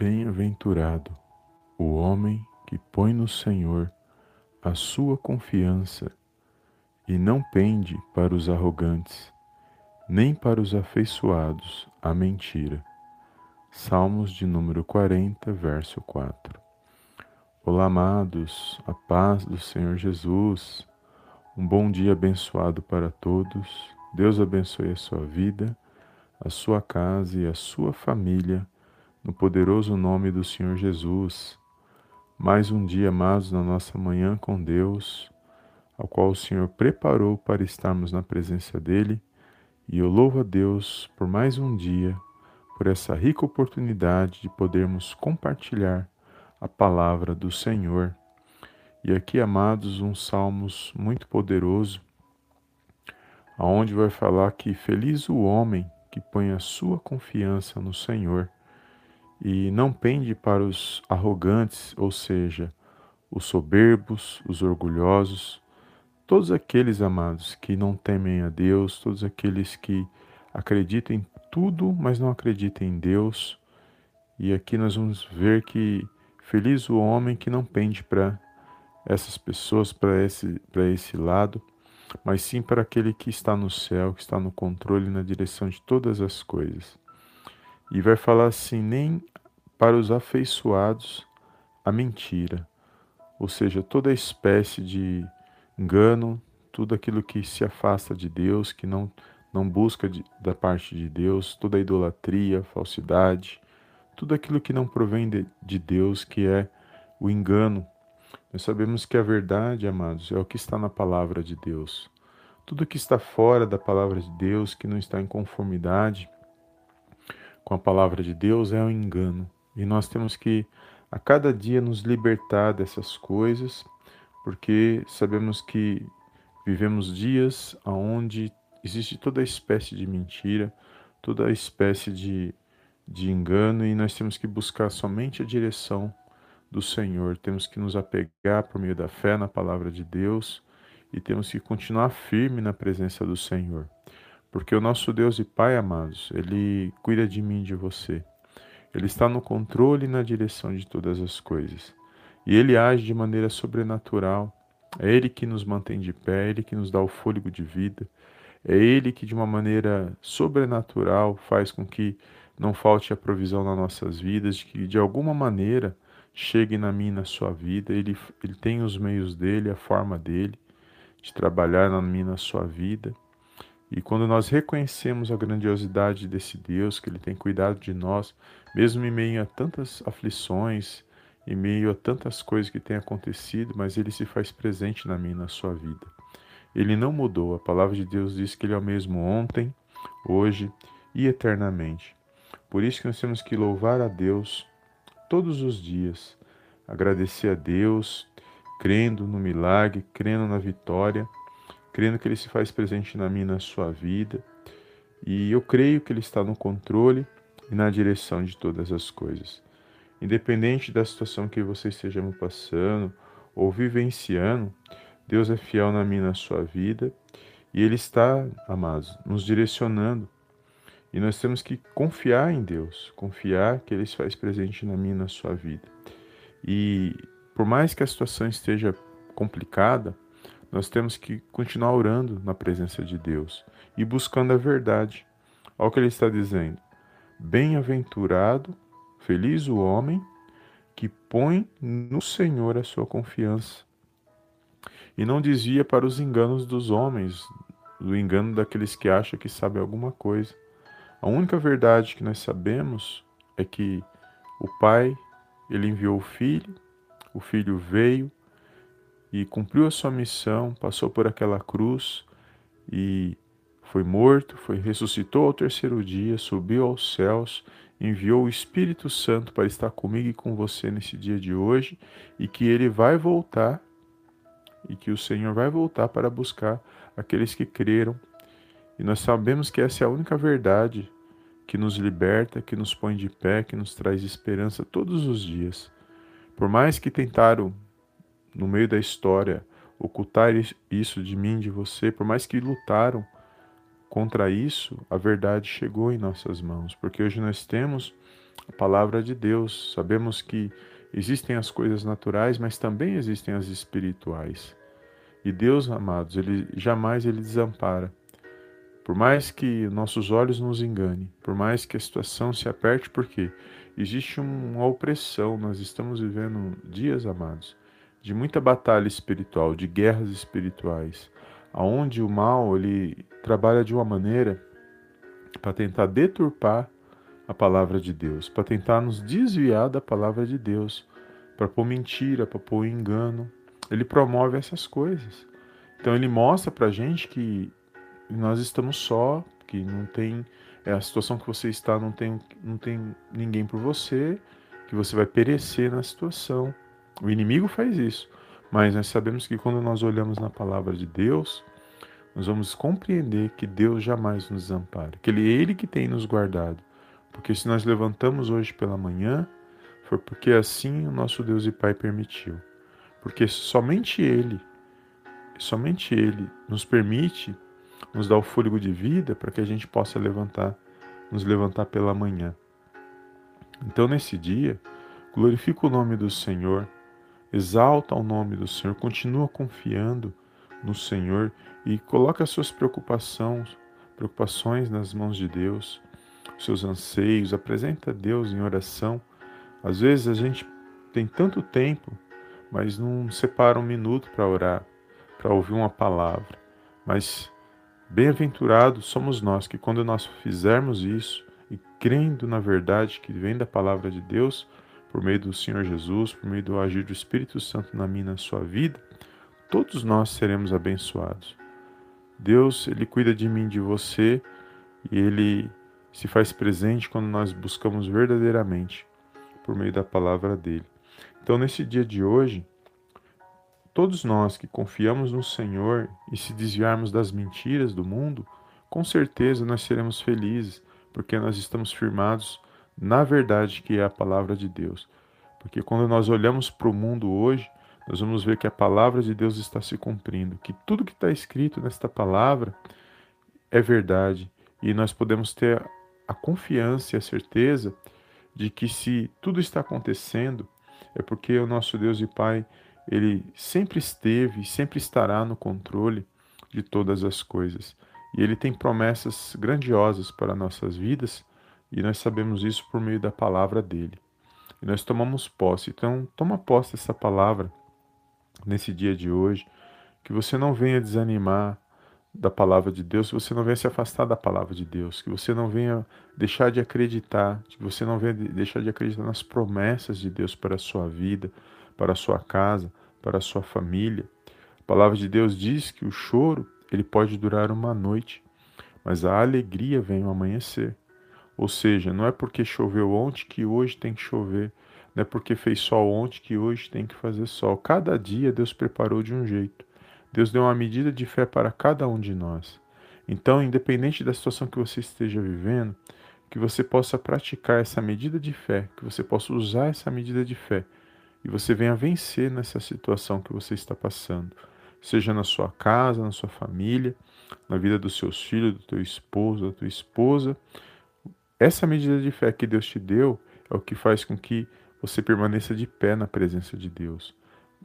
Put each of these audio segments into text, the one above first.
Bem-aventurado o homem que põe no Senhor a sua confiança e não pende para os arrogantes, nem para os afeiçoados à mentira. Salmos de número 40, verso 4. Olá, amados, a paz do Senhor Jesus. Um bom dia abençoado para todos. Deus abençoe a sua vida, a sua casa e a sua família no poderoso nome do Senhor Jesus. Mais um dia, amados, na nossa manhã com Deus, ao qual o Senhor preparou para estarmos na presença dEle, e eu louvo a Deus por mais um dia, por essa rica oportunidade de podermos compartilhar a palavra do Senhor. E aqui, amados, um salmos muito poderoso, aonde vai falar que feliz o homem que põe a sua confiança no Senhor e não pende para os arrogantes, ou seja, os soberbos, os orgulhosos, todos aqueles amados que não temem a Deus, todos aqueles que acreditam em tudo, mas não acreditam em Deus. E aqui nós vamos ver que feliz o homem que não pende para essas pessoas, para esse, para esse lado, mas sim para aquele que está no céu, que está no controle, na direção de todas as coisas. E vai falar assim: nem para os afeiçoados a mentira, ou seja, toda espécie de engano, tudo aquilo que se afasta de Deus, que não, não busca de, da parte de Deus, toda idolatria, falsidade, tudo aquilo que não provém de, de Deus, que é o engano. Nós sabemos que a verdade, amados, é o que está na palavra de Deus. Tudo que está fora da palavra de Deus, que não está em conformidade, com a palavra de Deus é um engano. E nós temos que a cada dia nos libertar dessas coisas, porque sabemos que vivemos dias onde existe toda espécie de mentira, toda espécie de, de engano, e nós temos que buscar somente a direção do Senhor. Temos que nos apegar por meio da fé na palavra de Deus e temos que continuar firme na presença do Senhor. Porque o nosso Deus e Pai, amados, Ele cuida de mim e de você. Ele está no controle e na direção de todas as coisas. E Ele age de maneira sobrenatural. É Ele que nos mantém de pé, é Ele que nos dá o fôlego de vida. É Ele que, de uma maneira sobrenatural, faz com que não falte a provisão nas nossas vidas, de que de alguma maneira chegue na minha e na sua vida. Ele, ele tem os meios dele, a forma dele de trabalhar na minha e na sua vida. E quando nós reconhecemos a grandiosidade desse Deus, que Ele tem cuidado de nós, mesmo em meio a tantas aflições, em meio a tantas coisas que têm acontecido, mas Ele se faz presente na minha na sua vida. Ele não mudou. A palavra de Deus diz que Ele é o mesmo ontem, hoje e eternamente. Por isso que nós temos que louvar a Deus todos os dias, agradecer a Deus, crendo no milagre, crendo na vitória crendo que Ele se faz presente na minha na sua vida. E eu creio que Ele está no controle e na direção de todas as coisas. Independente da situação que você esteja passando ou vivenciando, Deus é fiel na minha na sua vida e Ele está, amados, nos direcionando. E nós temos que confiar em Deus, confiar que Ele se faz presente na minha na sua vida. E por mais que a situação esteja complicada, nós temos que continuar orando na presença de Deus e buscando a verdade. Olha o que ele está dizendo. Bem-aventurado, feliz o homem que põe no Senhor a sua confiança e não desvia para os enganos dos homens, do engano daqueles que acham que sabem alguma coisa. A única verdade que nós sabemos é que o Pai, ele enviou o Filho, o Filho veio e cumpriu a sua missão, passou por aquela cruz e foi morto, foi ressuscitou ao terceiro dia, subiu aos céus, enviou o Espírito Santo para estar comigo e com você nesse dia de hoje e que ele vai voltar e que o Senhor vai voltar para buscar aqueles que creram. E nós sabemos que essa é a única verdade que nos liberta, que nos põe de pé, que nos traz esperança todos os dias. Por mais que tentaram, no meio da história, ocultar isso de mim, de você, por mais que lutaram contra isso, a verdade chegou em nossas mãos, porque hoje nós temos a palavra de Deus, sabemos que existem as coisas naturais, mas também existem as espirituais. E Deus, amados, ele jamais ele desampara. Por mais que nossos olhos nos enganem, por mais que a situação se aperte, porque existe uma opressão, nós estamos vivendo dias, amados, de muita batalha espiritual, de guerras espirituais, aonde o mal ele trabalha de uma maneira para tentar deturpar a palavra de Deus, para tentar nos desviar da palavra de Deus, para pôr mentira, para pôr engano. Ele promove essas coisas. Então ele mostra para gente que nós estamos só, que não tem é a situação que você está, não tem, não tem ninguém por você, que você vai perecer na situação. O inimigo faz isso, mas nós sabemos que quando nós olhamos na palavra de Deus, nós vamos compreender que Deus jamais nos desampara, que Ele é Ele que tem nos guardado. Porque se nós levantamos hoje pela manhã, foi porque assim o nosso Deus e Pai permitiu. Porque somente Ele, somente Ele nos permite nos dá o fôlego de vida para que a gente possa levantar, nos levantar pela manhã. Então, nesse dia, glorifica o nome do Senhor, exalta o nome do Senhor, continua confiando no Senhor e coloca as suas preocupações, preocupações nas mãos de Deus, seus anseios, apresenta a Deus em oração. Às vezes a gente tem tanto tempo, mas não separa um minuto para orar, para ouvir uma palavra. Mas Bem-aventurados somos nós que, quando nós fizermos isso e crendo na verdade que vem da palavra de Deus, por meio do Senhor Jesus, por meio do agir do Espírito Santo na minha na sua vida, todos nós seremos abençoados. Deus, Ele cuida de mim, de você, e Ele se faz presente quando nós buscamos verdadeiramente por meio da palavra dele. Então, nesse dia de hoje, Todos nós que confiamos no Senhor e se desviarmos das mentiras do mundo, com certeza nós seremos felizes, porque nós estamos firmados na verdade que é a palavra de Deus. Porque quando nós olhamos para o mundo hoje, nós vamos ver que a palavra de Deus está se cumprindo, que tudo que está escrito nesta palavra é verdade e nós podemos ter a confiança e a certeza de que se tudo está acontecendo é porque o nosso Deus e Pai ele sempre esteve e sempre estará no controle de todas as coisas. E ele tem promessas grandiosas para nossas vidas, e nós sabemos isso por meio da palavra dele. E nós tomamos posse. Então, toma posse dessa palavra nesse dia de hoje, que você não venha desanimar da palavra de Deus, que você não venha se afastar da palavra de Deus, que você não venha deixar de acreditar, que você não venha deixar de acreditar nas promessas de Deus para a sua vida, para a sua casa, para a sua família. A palavra de Deus diz que o choro ele pode durar uma noite, mas a alegria vem ao amanhecer. Ou seja, não é porque choveu ontem que hoje tem que chover, não é porque fez sol ontem que hoje tem que fazer sol. Cada dia Deus preparou de um jeito. Deus deu uma medida de fé para cada um de nós. Então, independente da situação que você esteja vivendo, que você possa praticar essa medida de fé, que você possa usar essa medida de fé e você venha vencer nessa situação que você está passando, seja na sua casa, na sua família, na vida dos seus filhos, do teu esposo, da tua esposa. Essa medida de fé que Deus te deu é o que faz com que você permaneça de pé na presença de Deus.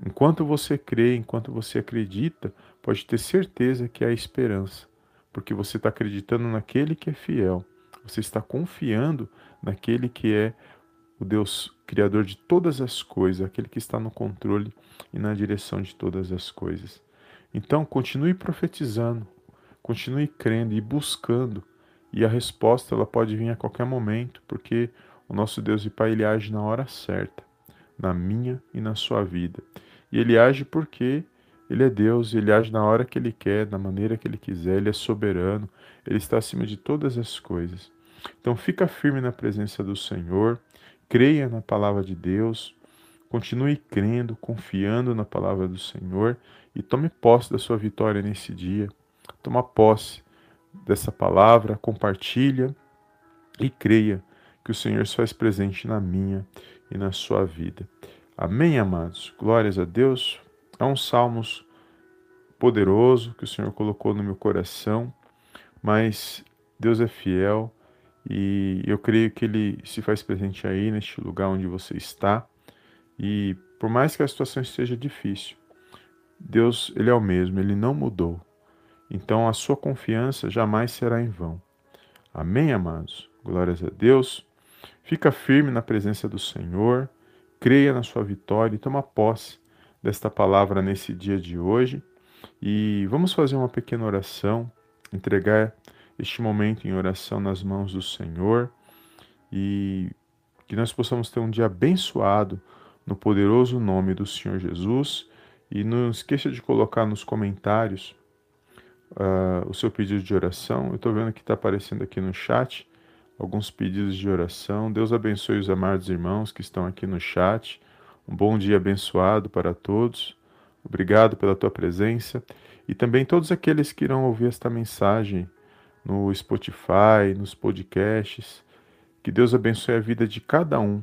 Enquanto você crê, enquanto você acredita, pode ter certeza que há esperança, porque você está acreditando naquele que é fiel, você está confiando naquele que é o Deus Criador de todas as coisas, aquele que está no controle e na direção de todas as coisas. Então, continue profetizando, continue crendo e buscando e a resposta ela pode vir a qualquer momento, porque o nosso Deus e Pai ele age na hora certa, na minha e na sua vida. E ele age porque ele é Deus, ele age na hora que ele quer, da maneira que ele quiser, ele é soberano, ele está acima de todas as coisas. Então fica firme na presença do Senhor, creia na palavra de Deus, continue crendo, confiando na palavra do Senhor e tome posse da sua vitória nesse dia. Toma posse dessa palavra, compartilha e creia que o Senhor se faz presente na minha e na sua vida. Amém, amados? Glórias a Deus. É um salmos poderoso que o Senhor colocou no meu coração, mas Deus é fiel e eu creio que Ele se faz presente aí neste lugar onde você está. E por mais que a situação esteja difícil, Deus ele é o mesmo, Ele não mudou. Então a sua confiança jamais será em vão. Amém, amados? Glórias a Deus. Fica firme na presença do Senhor, creia na sua vitória e toma posse desta palavra nesse dia de hoje. E vamos fazer uma pequena oração, entregar este momento em oração nas mãos do Senhor e que nós possamos ter um dia abençoado no poderoso nome do Senhor Jesus. E não esqueça de colocar nos comentários uh, o seu pedido de oração. Eu estou vendo que está aparecendo aqui no chat alguns pedidos de oração. Deus abençoe os amados irmãos que estão aqui no chat. Um bom dia abençoado para todos. Obrigado pela tua presença e também todos aqueles que irão ouvir esta mensagem no Spotify, nos podcasts. Que Deus abençoe a vida de cada um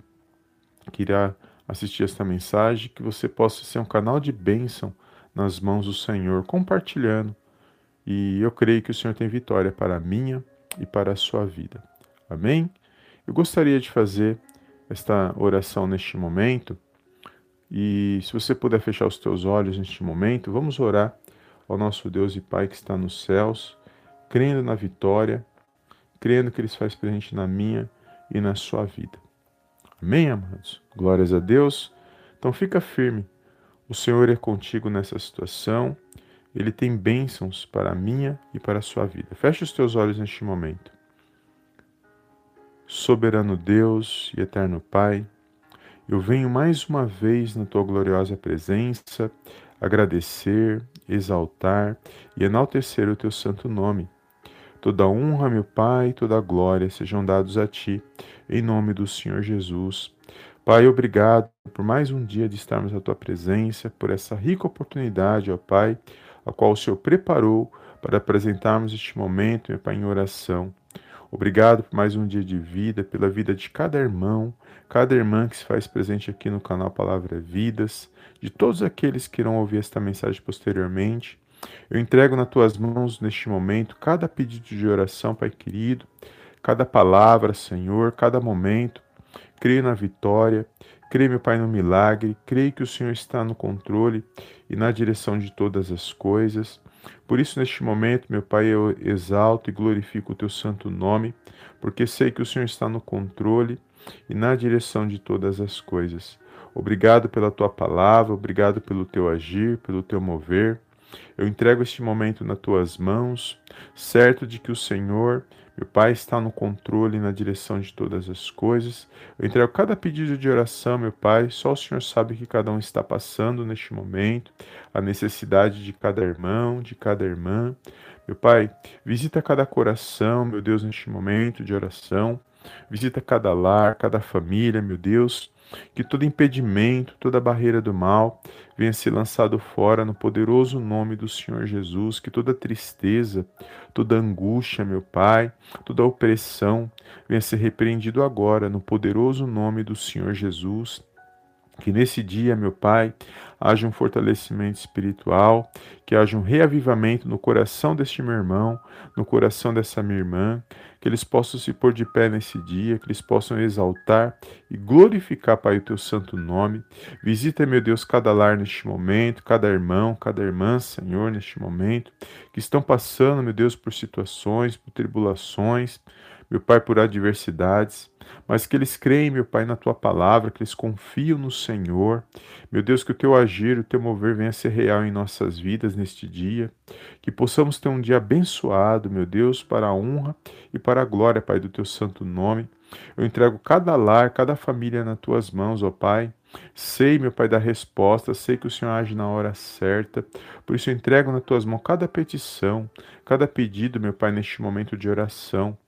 que irá assistir esta mensagem, que você possa ser um canal de bênção nas mãos do Senhor, compartilhando. E eu creio que o Senhor tem vitória para a minha e para a sua vida. Amém? Eu gostaria de fazer esta oração neste momento. E se você puder fechar os teus olhos neste momento, vamos orar ao nosso Deus e Pai que está nos céus, crendo na vitória, crendo que Ele se faz presente na minha e na sua vida. Amém, amados? Glórias a Deus. Então fica firme. O Senhor é contigo nessa situação. Ele tem bênçãos para a minha e para a sua vida. Feche os teus olhos neste momento. Soberano Deus e eterno Pai, eu venho mais uma vez na tua gloriosa presença agradecer, exaltar e enaltecer o teu santo nome. Toda honra, meu Pai, toda glória sejam dados a Ti, em nome do Senhor Jesus. Pai, obrigado por mais um dia de estarmos à Tua presença, por essa rica oportunidade, ó Pai, a qual o Senhor preparou para apresentarmos este momento, meu Pai, em oração. Obrigado por mais um dia de vida, pela vida de cada irmão, cada irmã que se faz presente aqui no canal Palavra Vidas, de todos aqueles que irão ouvir esta mensagem posteriormente. Eu entrego nas tuas mãos neste momento cada pedido de oração, Pai querido, cada palavra, Senhor, cada momento. Creio na vitória, creio, meu Pai, no milagre, creio que o Senhor está no controle e na direção de todas as coisas. Por isso, neste momento, meu Pai, eu exalto e glorifico o teu santo nome, porque sei que o Senhor está no controle e na direção de todas as coisas. Obrigado pela tua palavra, obrigado pelo teu agir, pelo teu mover. Eu entrego este momento nas tuas mãos, certo de que o Senhor, meu Pai, está no controle e na direção de todas as coisas. Eu entrego cada pedido de oração, meu Pai. Só o Senhor sabe que cada um está passando neste momento, a necessidade de cada irmão, de cada irmã. Meu Pai, visita cada coração, meu Deus, neste momento de oração. Visita cada lar, cada família, meu Deus. Que todo impedimento, toda barreira do mal venha ser lançado fora no poderoso nome do Senhor Jesus. Que toda tristeza, toda angústia, meu Pai, toda opressão venha ser repreendido agora no poderoso nome do Senhor Jesus. Que nesse dia, meu Pai, haja um fortalecimento espiritual, que haja um reavivamento no coração deste meu irmão, no coração dessa minha irmã, que eles possam se pôr de pé nesse dia, que eles possam exaltar e glorificar, Pai, o teu santo nome. Visita, meu Deus, cada lar neste momento, cada irmão, cada irmã, Senhor, neste momento, que estão passando, meu Deus, por situações, por tribulações. Meu Pai, por adversidades, mas que eles creem, meu Pai, na tua palavra, que eles confiam no Senhor. Meu Deus, que o teu agir, o teu mover venha a ser real em nossas vidas neste dia, que possamos ter um dia abençoado, meu Deus, para a honra e para a glória, Pai, do teu santo nome. Eu entrego cada lar, cada família nas tuas mãos, ó Pai. Sei, meu Pai, da resposta, sei que o Senhor age na hora certa. Por isso eu entrego nas tuas mãos cada petição, cada pedido, meu Pai, neste momento de oração.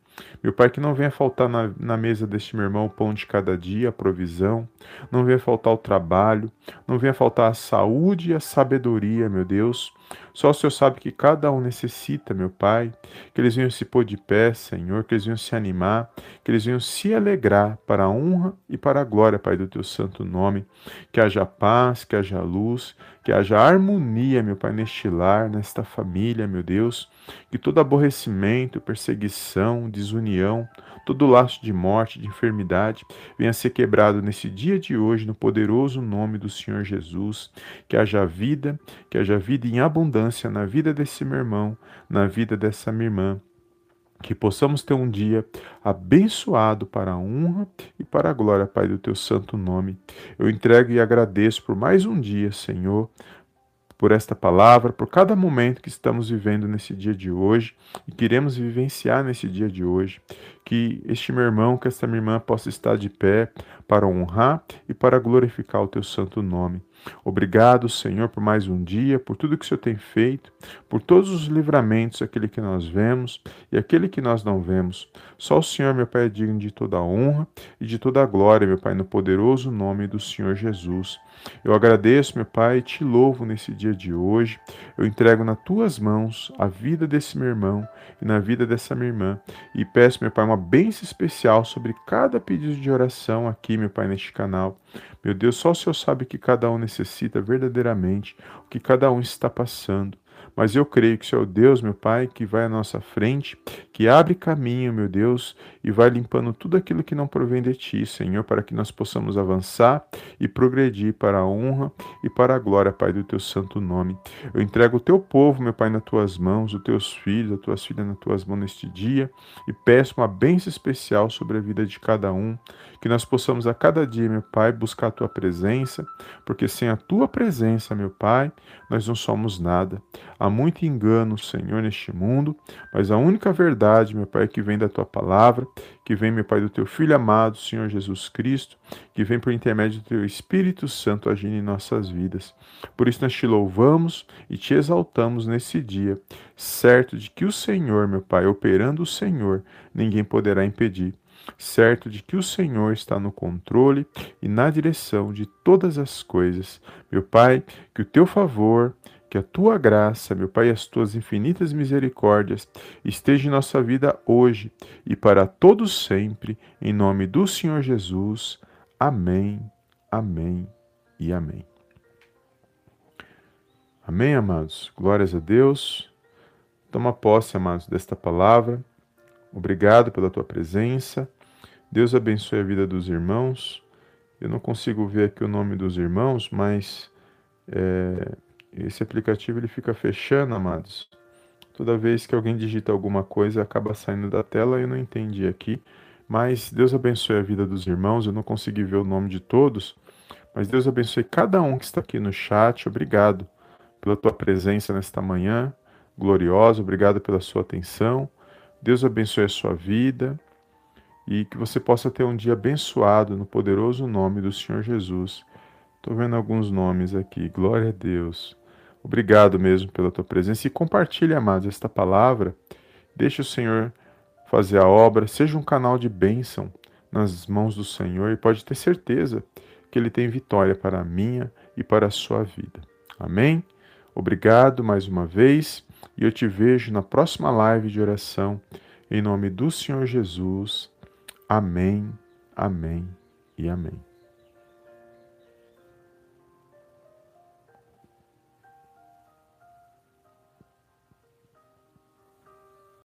Meu Pai, que não venha faltar na, na, mesa deste meu irmão o pão de cada dia, a provisão, não venha faltar o trabalho, não venha faltar a saúde e a sabedoria, meu Deus. Só o Senhor sabe que cada um necessita, meu Pai, que eles venham se pôr de pé, Senhor, que eles venham se animar, que eles venham se alegrar para a honra e para a glória, Pai, do teu santo nome. Que haja paz, que haja luz, que haja harmonia, meu Pai, neste lar, nesta família, meu Deus. Que todo aborrecimento, perseguição, desunião, todo laço de morte, de enfermidade, venha ser quebrado nesse dia de hoje, no poderoso nome do Senhor Jesus. Que haja vida, que haja vida em abundância na vida desse meu irmão, na vida dessa minha irmã. Que possamos ter um dia abençoado para a honra e para a glória, Pai, do teu santo nome. Eu entrego e agradeço por mais um dia, Senhor, por esta palavra, por cada momento que estamos vivendo nesse dia de hoje e queremos vivenciar nesse dia de hoje. Que este meu irmão, que esta minha irmã possa estar de pé para honrar e para glorificar o teu santo nome. Obrigado, Senhor, por mais um dia, por tudo que o Senhor tem feito, por todos os livramentos, aquele que nós vemos e aquele que nós não vemos. Só o Senhor, meu Pai, é digno de toda a honra e de toda a glória, meu Pai, no poderoso nome do Senhor Jesus. Eu agradeço, meu Pai, te louvo nesse dia de hoje. Eu entrego nas tuas mãos a vida desse meu irmão e na vida dessa minha irmã. E peço, meu Pai, uma bênção especial sobre cada pedido de oração aqui, meu Pai, neste canal. Meu Deus, só o Senhor sabe que cada um necessita verdadeiramente, o que cada um está passando. Mas eu creio que o Senhor é o Deus, meu Pai, que vai à nossa frente, que abre caminho, meu Deus, e vai limpando tudo aquilo que não provém de Ti, Senhor, para que nós possamos avançar e progredir para a honra e para a glória, Pai, do Teu santo nome. Eu entrego o Teu povo, meu Pai, nas Tuas mãos, os Teus filhos, as Tuas filhas nas Tuas mãos neste dia, e peço uma bênção especial sobre a vida de cada um, que nós possamos a cada dia, meu Pai, buscar a Tua presença, porque sem a Tua presença, meu Pai, nós não somos nada. Há muito engano, Senhor, neste mundo, mas a única verdade, meu Pai, é que vem da tua palavra, que vem, meu Pai, do teu Filho amado, Senhor Jesus Cristo, que vem por intermédio do teu Espírito Santo agindo em nossas vidas. Por isso nós te louvamos e te exaltamos nesse dia, certo de que o Senhor, meu Pai, operando o Senhor, ninguém poderá impedir certo de que o Senhor está no controle e na direção de todas as coisas. Meu Pai, que o teu favor, que a tua graça, meu Pai, as tuas infinitas misericórdias estejam em nossa vida hoje e para todos sempre, em nome do Senhor Jesus. Amém, amém e amém. Amém, amados. Glórias a Deus. Toma posse, amados, desta palavra. Obrigado pela tua presença. Deus abençoe a vida dos irmãos. Eu não consigo ver aqui o nome dos irmãos, mas é, esse aplicativo ele fica fechando, amados. Toda vez que alguém digita alguma coisa, acaba saindo da tela e eu não entendi aqui. Mas Deus abençoe a vida dos irmãos. Eu não consegui ver o nome de todos, mas Deus abençoe cada um que está aqui no chat. Obrigado pela tua presença nesta manhã gloriosa. Obrigado pela sua atenção. Deus abençoe a sua vida e que você possa ter um dia abençoado no poderoso nome do Senhor Jesus. Estou vendo alguns nomes aqui. Glória a Deus. Obrigado mesmo pela tua presença e compartilhe, amados, esta palavra. Deixe o Senhor fazer a obra, seja um canal de bênção nas mãos do Senhor e pode ter certeza que Ele tem vitória para a minha e para a sua vida. Amém? Obrigado mais uma vez e eu te vejo na próxima live de oração. Em nome do Senhor Jesus. Amém, amém e amém.